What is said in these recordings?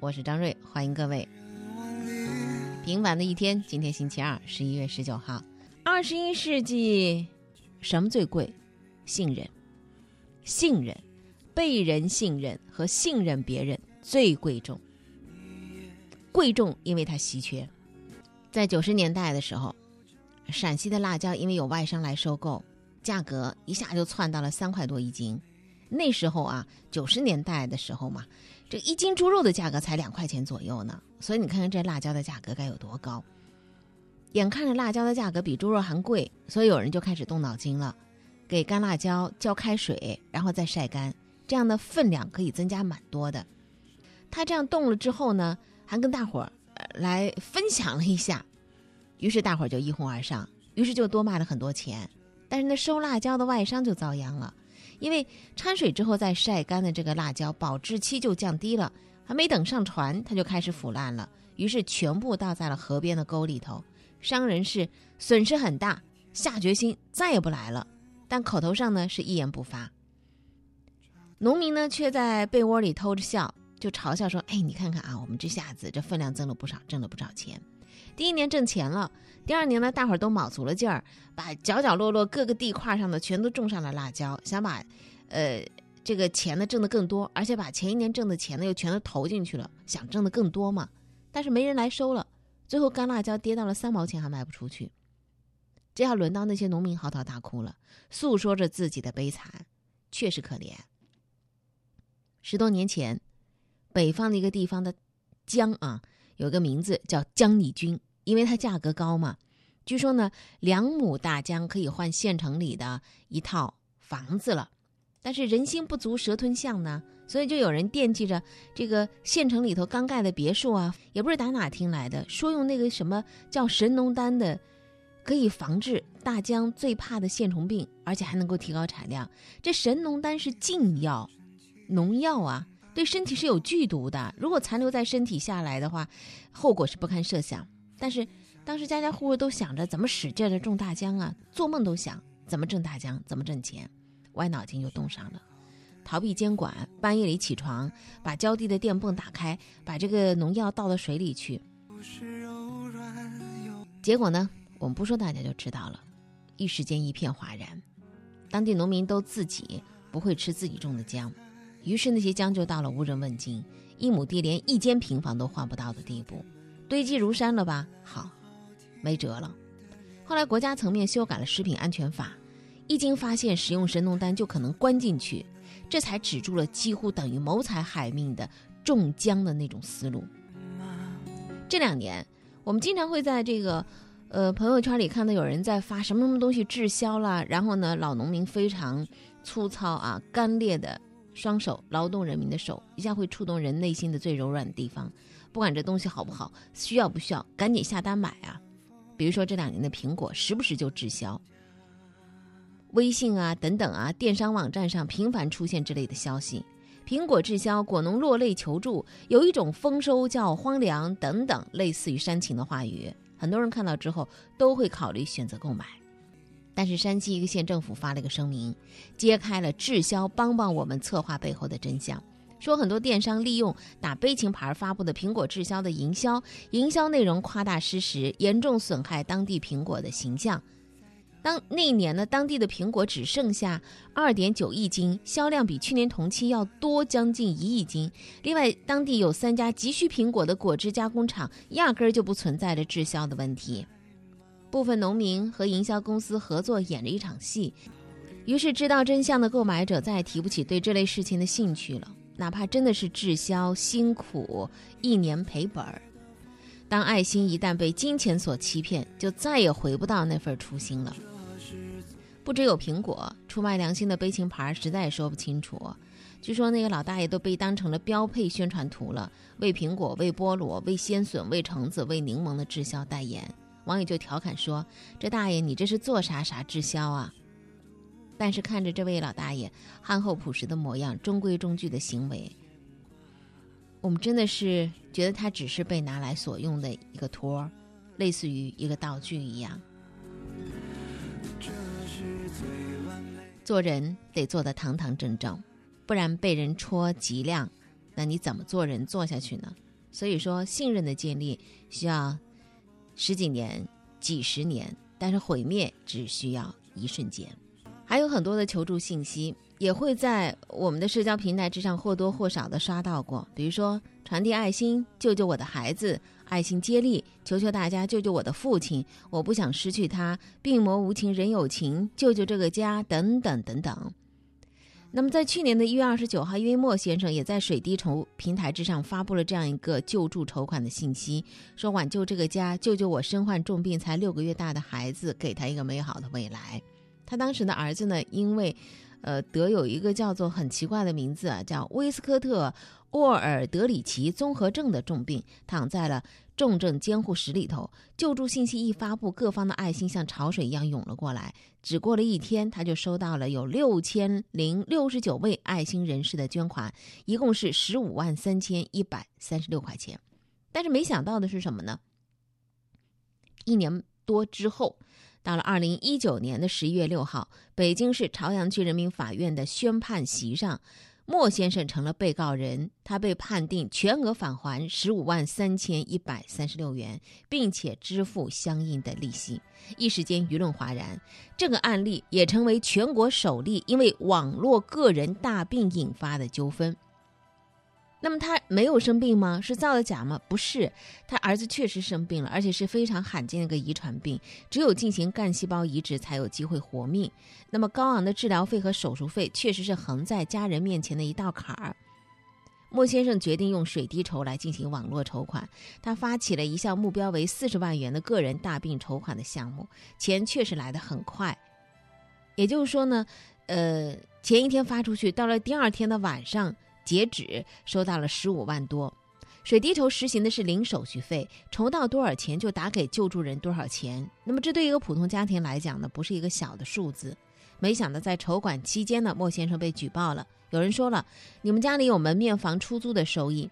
我是张瑞，欢迎各位。平凡的一天，今天星期二，十一月十九号。二十一世纪，什么最贵？信任，信任，被人信任和信任别人最贵重。贵重，因为它稀缺。在九十年代的时候，陕西的辣椒因为有外商来收购，价格一下就窜到了三块多一斤。那时候啊，九十年代的时候嘛，这一斤猪肉的价格才两块钱左右呢。所以你看看这辣椒的价格该有多高。眼看着辣椒的价格比猪肉还贵，所以有人就开始动脑筋了，给干辣椒浇开水，然后再晒干，这样的分量可以增加蛮多的。他这样动了之后呢，还跟大伙儿来分享了一下，于是大伙儿就一哄而上，于是就多卖了很多钱。但是那收辣椒的外商就遭殃了。因为掺水之后再晒干的这个辣椒保质期就降低了，还没等上船，它就开始腐烂了。于是全部倒在了河边的沟里头，商人是损失很大，下决心再也不来了。但口头上呢是一言不发。农民呢却在被窝里偷着笑，就嘲笑说：“哎，你看看啊，我们这下子这分量增了不少，挣了不少钱。第一年挣钱了。”第二年呢，大伙儿都卯足了劲儿，把角角落落各个地块上的全都种上了辣椒，想把，呃，这个钱呢挣得更多，而且把前一年挣的钱呢又全都投进去了，想挣得更多嘛。但是没人来收了，最后干辣椒跌到了三毛钱还卖不出去。这要轮到那些农民嚎啕大哭了，诉说着自己的悲惨，确实可怜。十多年前，北方的一个地方的姜啊，有个名字叫姜里菌。因为它价格高嘛，据说呢，两亩大姜可以换县城里的一套房子了。但是人心不足蛇吞象呢，所以就有人惦记着这个县城里头刚盖的别墅啊，也不是打哪听来的，说用那个什么叫神农丹的，可以防治大姜最怕的线虫病，而且还能够提高产量。这神农丹是禁药，农药啊，对身体是有剧毒的。如果残留在身体下来的话，后果是不堪设想。但是当时家家户户都想着怎么使劲的种大姜啊，做梦都想怎么挣大姜，怎么挣钱，歪脑筋就动上了，逃避监管，半夜里起床，把浇地的电泵打开，把这个农药倒到水里去。结果呢，我们不说大家就知道了，一时间一片哗然，当地农民都自己不会吃自己种的姜，于是那些姜就到了无人问津，一亩地连一间平房都换不到的地步。堆积如山了吧？好，没辙了。后来国家层面修改了食品安全法，一经发现使用神农丹就可能关进去，这才止住了几乎等于谋财害命的种姜的那种思路。这两年，我们经常会在这个呃朋友圈里看到有人在发什么什么东西滞销了，然后呢，老农民非常粗糙啊、干裂的双手，劳动人民的手，一下会触动人内心的最柔软的地方。不管这东西好不好，需要不需要，赶紧下单买啊！比如说这两年的苹果，时不时就滞销。微信啊等等啊，电商网站上频繁出现这类的消息：苹果滞销，果农落泪求助，有一种丰收叫荒凉等等，类似于煽情的话语。很多人看到之后都会考虑选择购买。但是山西一个县政府发了一个声明，揭开了滞销帮帮我们策划背后的真相。说很多电商利用打悲情牌发布的苹果滞销的营销，营销内容夸大失实，严重损害当地苹果的形象。当那一年呢，当地的苹果只剩下二点九亿斤，销量比去年同期要多将近一亿斤。另外，当地有三家急需苹果的果汁加工厂，压根儿就不存在着滞销的问题。部分农民和营销公司合作演了一场戏，于是知道真相的购买者再也提不起对这类事情的兴趣了。哪怕真的是滞销、辛苦一年赔本儿，当爱心一旦被金钱所欺骗，就再也回不到那份初心了。不只有苹果出卖良心的悲情牌，实在也说不清楚。据说那个老大爷都被当成了标配宣传图了，为苹果、为菠萝、为鲜笋、为橙子、为柠檬的滞销代言。网友就调侃说：“这大爷，你这是做啥啥滞销啊？”但是看着这位老大爷憨厚朴实的模样、中规中矩的行为，我们真的是觉得他只是被拿来所用的一个托儿，类似于一个道具一样。做人得做得堂堂正正，不然被人戳脊梁，那你怎么做人做下去呢？所以说，信任的建立需要十几年、几十年，但是毁灭只需要一瞬间。还有很多的求助信息也会在我们的社交平台之上或多或少的刷到过，比如说传递爱心，救救我的孩子，爱心接力，求求大家救救我的父亲，我不想失去他，病魔无情人有情，救救这个家，等等等等。那么在去年的一月二十九号，因为莫先生也在水滴筹平台之上发布了这样一个救助筹款的信息，说挽救这个家，救救我身患重病才六个月大的孩子，给他一个美好的未来。他当时的儿子呢，因为，呃，得有一个叫做很奇怪的名字啊，叫威斯科特沃尔德里奇综合症的重病，躺在了重症监护室里头。救助信息一发布，各方的爱心像潮水一样涌了过来。只过了一天，他就收到了有六千零六十九位爱心人士的捐款，一共是十五万三千一百三十六块钱。但是没想到的是什么呢？一年多之后。到了二零一九年的十一月六号，北京市朝阳区人民法院的宣判席上，莫先生成了被告人，他被判定全额返还十五万三千一百三十六元，并且支付相应的利息。一时间舆论哗然，这个案例也成为全国首例因为网络个人大病引发的纠纷。那么他没有生病吗？是造的假吗？不是，他儿子确实生病了，而且是非常罕见的一个遗传病，只有进行干细胞移植才有机会活命。那么高昂的治疗费和手术费确实是横在家人面前的一道坎儿。莫先生决定用水滴筹来进行网络筹款，他发起了一项目标为四十万元的个人大病筹款的项目，钱确实来得很快。也就是说呢，呃，前一天发出去，到了第二天的晚上。截止收到了十五万多，水滴筹实行的是零手续费，筹到多少钱就打给救助人多少钱。那么这对一个普通家庭来讲呢，不是一个小的数字。没想到在筹款期间呢，莫先生被举报了。有人说了，你们家里有门面房出租的收益。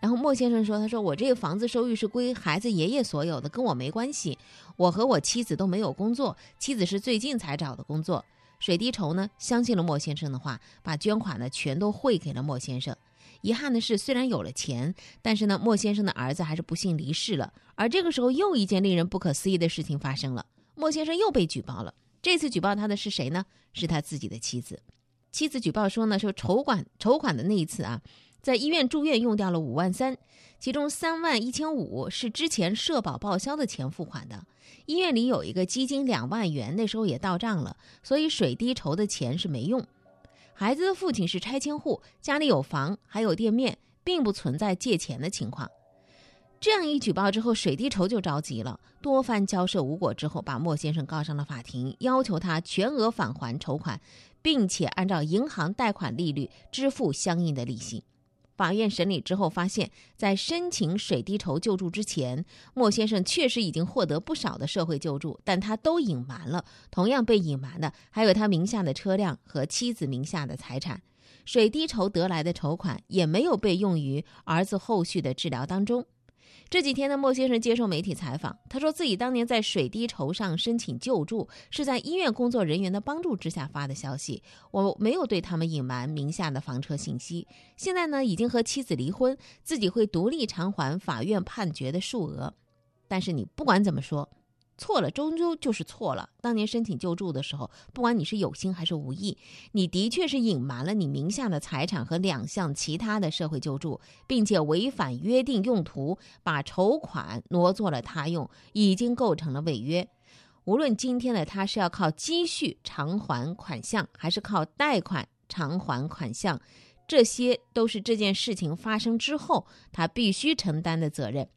然后莫先生说，他说我这个房子收益是归孩子爷爷所有的，跟我没关系。我和我妻子都没有工作，妻子是最近才找的工作。水滴筹呢，相信了莫先生的话，把捐款呢全都汇给了莫先生。遗憾的是，虽然有了钱，但是呢，莫先生的儿子还是不幸离世了。而这个时候，又一件令人不可思议的事情发生了，莫先生又被举报了。这次举报他的是谁呢？是他自己的妻子。妻子举报说呢，说筹款筹款的那一次啊。在医院住院用掉了五万三，其中三万一千五是之前社保报销的钱付款的。医院里有一个基金两万元，那时候也到账了，所以水滴筹的钱是没用。孩子的父亲是拆迁户，家里有房还有店面，并不存在借钱的情况。这样一举报之后，水滴筹就着急了，多番交涉无果之后，把莫先生告上了法庭，要求他全额返还筹款，并且按照银行贷款利率支付相应的利息。法院审理之后发现，在申请水滴筹救助之前，莫先生确实已经获得不少的社会救助，但他都隐瞒了。同样被隐瞒的还有他名下的车辆和妻子名下的财产。水滴筹得来的筹款也没有被用于儿子后续的治疗当中。这几天呢，莫先生接受媒体采访，他说自己当年在水滴筹上申请救助，是在医院工作人员的帮助之下发的消息，我没有对他们隐瞒名下的房车信息。现在呢，已经和妻子离婚，自己会独立偿还法院判决的数额。但是你不管怎么说。错了，终究就是错了。当年申请救助的时候，不管你是有心还是无意，你的确是隐瞒了你名下的财产和两项其他的社会救助，并且违反约定用途，把筹款挪作了他用，已经构成了违约。无论今天的他是要靠积蓄偿还款项，还是靠贷款偿还款项，这些都是这件事情发生之后他必须承担的责任。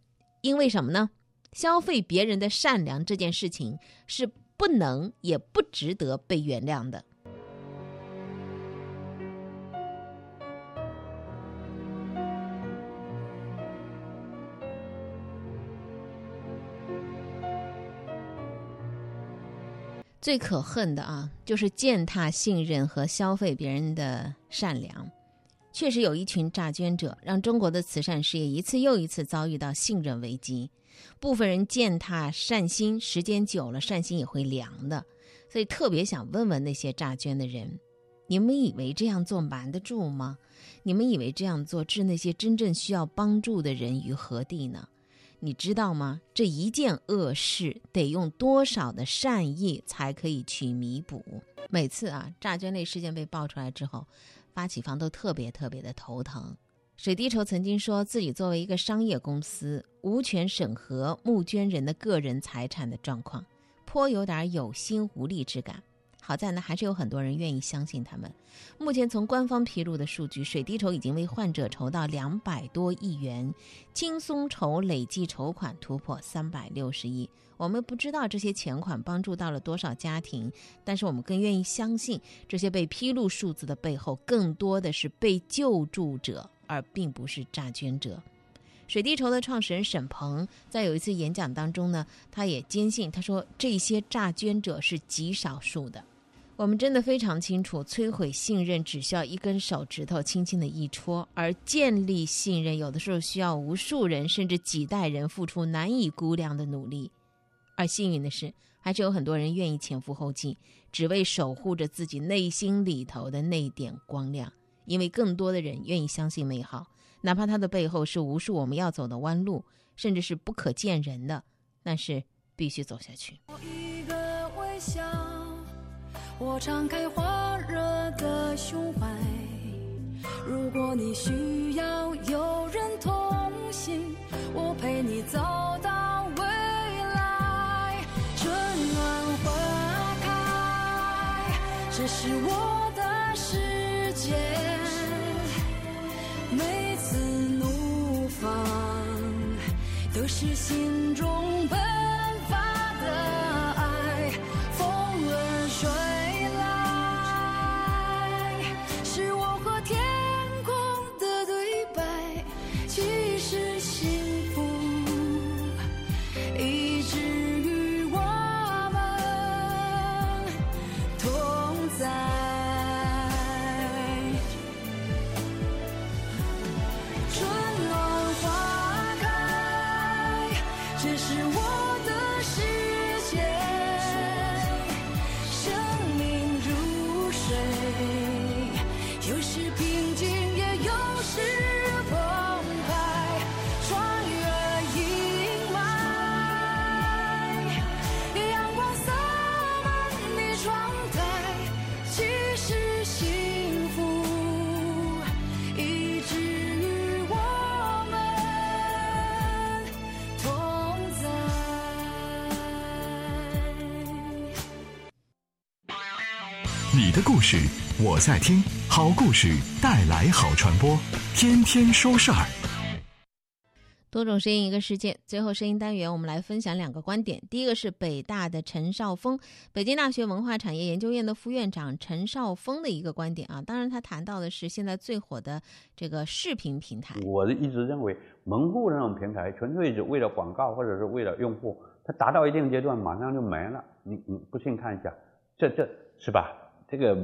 因为什么呢？消费别人的善良这件事情是不能也不值得被原谅的。最可恨的啊，就是践踏信任和消费别人的善良。确实有一群诈捐者，让中国的慈善事业一次又一次遭遇到信任危机。部分人践踏善心，时间久了，善心也会凉的。所以特别想问问那些诈捐的人：你们以为这样做瞒得住吗？你们以为这样做置那些真正需要帮助的人于何地呢？你知道吗？这一件恶事得用多少的善意才可以去弥补？每次啊，诈捐类事件被爆出来之后，发起方都特别特别的头疼。水滴筹曾经说自己作为一个商业公司，无权审核募捐人的个人财产的状况，颇有点有心无力之感。好在呢，还是有很多人愿意相信他们。目前从官方披露的数据，水滴筹已经为患者筹到两百多亿元，轻松筹累计筹款突破三百六十亿。我们不知道这些钱款帮助到了多少家庭，但是我们更愿意相信，这些被披露数字的背后，更多的是被救助者，而并不是诈捐者。水滴筹的创始人沈鹏在有一次演讲当中呢，他也坚信，他说这些诈捐者是极少数的。我们真的非常清楚，摧毁信任只需要一根手指头轻轻的一戳，而建立信任有的时候需要无数人甚至几代人付出难以估量的努力。而幸运的是，还是有很多人愿意前赴后继，只为守护着自己内心里头的那点光亮。因为更多的人愿意相信美好。哪怕它的背后是无数我们要走的弯路，甚至是不可见人的，但是必须走下去。一个微笑，我敞开火热的胸怀。如果你需要有人同行，我陪你走到未来。春暖花开，这是我的世界。每次怒放都是心中奔你的故事我在听，好故事带来好传播，天天说事儿。多种声音一个世界，最后声音单元我们来分享两个观点。第一个是北大的陈少峰，北京大学文化产业研究院的副院长陈少峰的一个观点啊。当然，他谈到的是现在最火的这个视频平台。我一直认为，门户这种平台纯粹是为了广告或者是为了用户，它达到一定阶段马上就没了。你你不信看一下，这这是吧？这个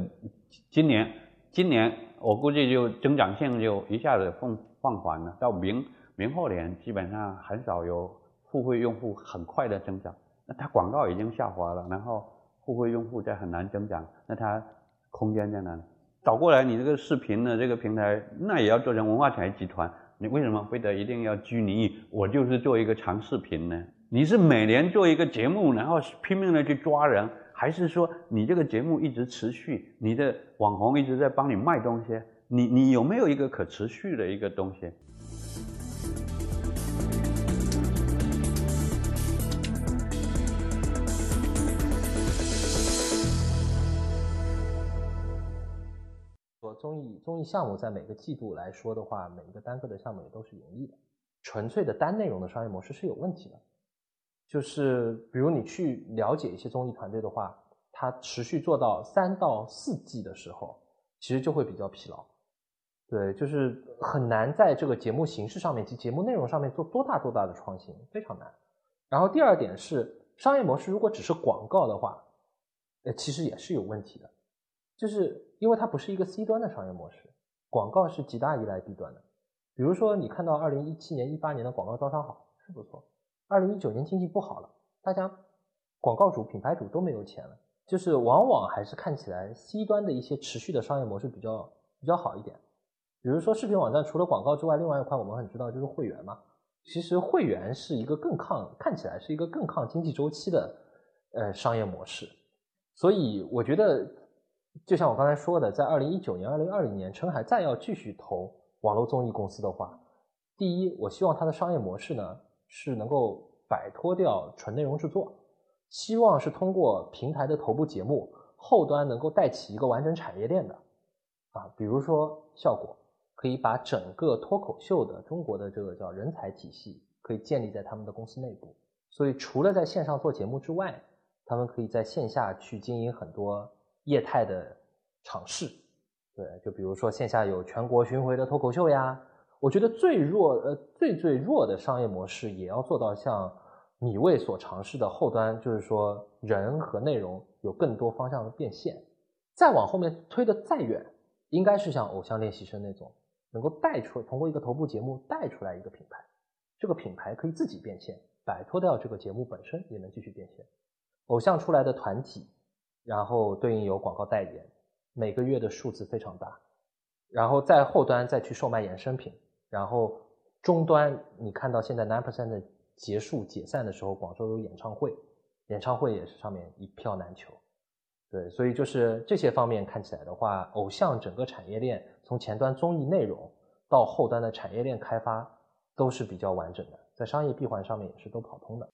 今年今年我估计就增长性就一下子放放缓了，到明明后年基本上很少有付费用户很快的增长。那它广告已经下滑了，然后付费用户在很难增长，那它空间在哪里？倒过来，你这个视频的这个平台，那也要做成文化产业集团。你为什么非得一定要拘泥于我就是做一个长视频呢？你是每年做一个节目，然后拼命的去抓人。还是说你这个节目一直持续，你的网红一直在帮你卖东西，你你有没有一个可持续的一个东西？综艺综艺项目在每个季度来说的话，每一个单个的项目也都是盈利的，纯粹的单内容的商业模式是有问题的。就是比如你去了解一些综艺团队的话，它持续做到三到四季的时候，其实就会比较疲劳。对，就是很难在这个节目形式上面及节目内容上面做多大多大的创新，非常难。然后第二点是商业模式，如果只是广告的话，呃，其实也是有问题的，就是因为它不是一个 C 端的商业模式，广告是极大依赖 B 端的。比如说你看到二零一七年、一八年的广告招商好是不错。二零一九年经济不好了，大家广告主、品牌主都没有钱了，就是往往还是看起来 C 端的一些持续的商业模式比较比较好一点。比如说视频网站除了广告之外，另外一块我们很知道就是会员嘛。其实会员是一个更抗看起来是一个更抗经济周期的呃商业模式。所以我觉得，就像我刚才说的，在二零一九年、二零二零年，陈海再要继续投网络综艺公司的话，第一，我希望它的商业模式呢是能够摆脱掉纯内容制作，希望是通过平台的头部节目，后端能够带起一个完整产业链的，啊，比如说效果可以把整个脱口秀的中国的这个叫人才体系可以建立在他们的公司内部，所以除了在线上做节目之外。他们可以在线下去经营很多业态的尝试，对，就比如说线下有全国巡回的脱口秀呀。我觉得最弱呃最最弱的商业模式也要做到像米未所尝试的后端，就是说人和内容有更多方向的变现。再往后面推的再远，应该是像偶像练习生那种，能够带出通过一个头部节目带出来一个品牌，这个品牌可以自己变现，摆脱掉这个节目本身也能继续变现。偶像出来的团体，然后对应有广告代言，每个月的数字非常大，然后在后端再去售卖衍生品，然后终端你看到现在 nine percent 的结束解散的时候，广州有演唱会，演唱会也是上面一票难求，对，所以就是这些方面看起来的话，偶像整个产业链从前端综艺内容到后端的产业链开发都是比较完整的，在商业闭环上面也是都跑通的。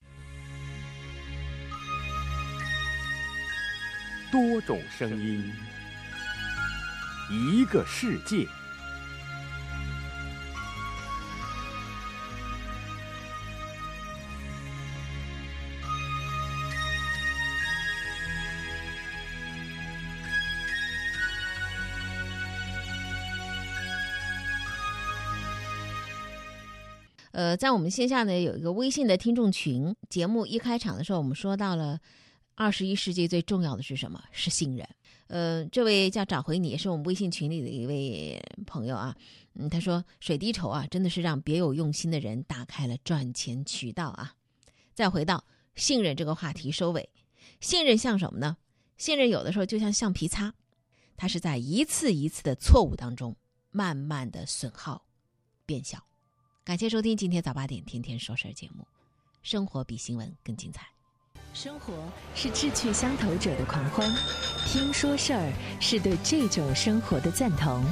多种声音，一个世界。在我们线下呢有一个微信的听众群，节目一开场的时候，我们说到了。二十一世纪最重要的是什么？是信任。呃，这位叫找回你，也是我们微信群里的一位朋友啊。嗯，他说水滴筹啊，真的是让别有用心的人打开了赚钱渠道啊。再回到信任这个话题收尾，信任像什么呢？信任有的时候就像橡皮擦，它是在一次一次的错误当中慢慢的损耗变小。感谢收听今天早八点天天说事儿节目，生活比新闻更精彩。生活是志趣相投者的狂欢，听说事儿是对这种生活的赞同。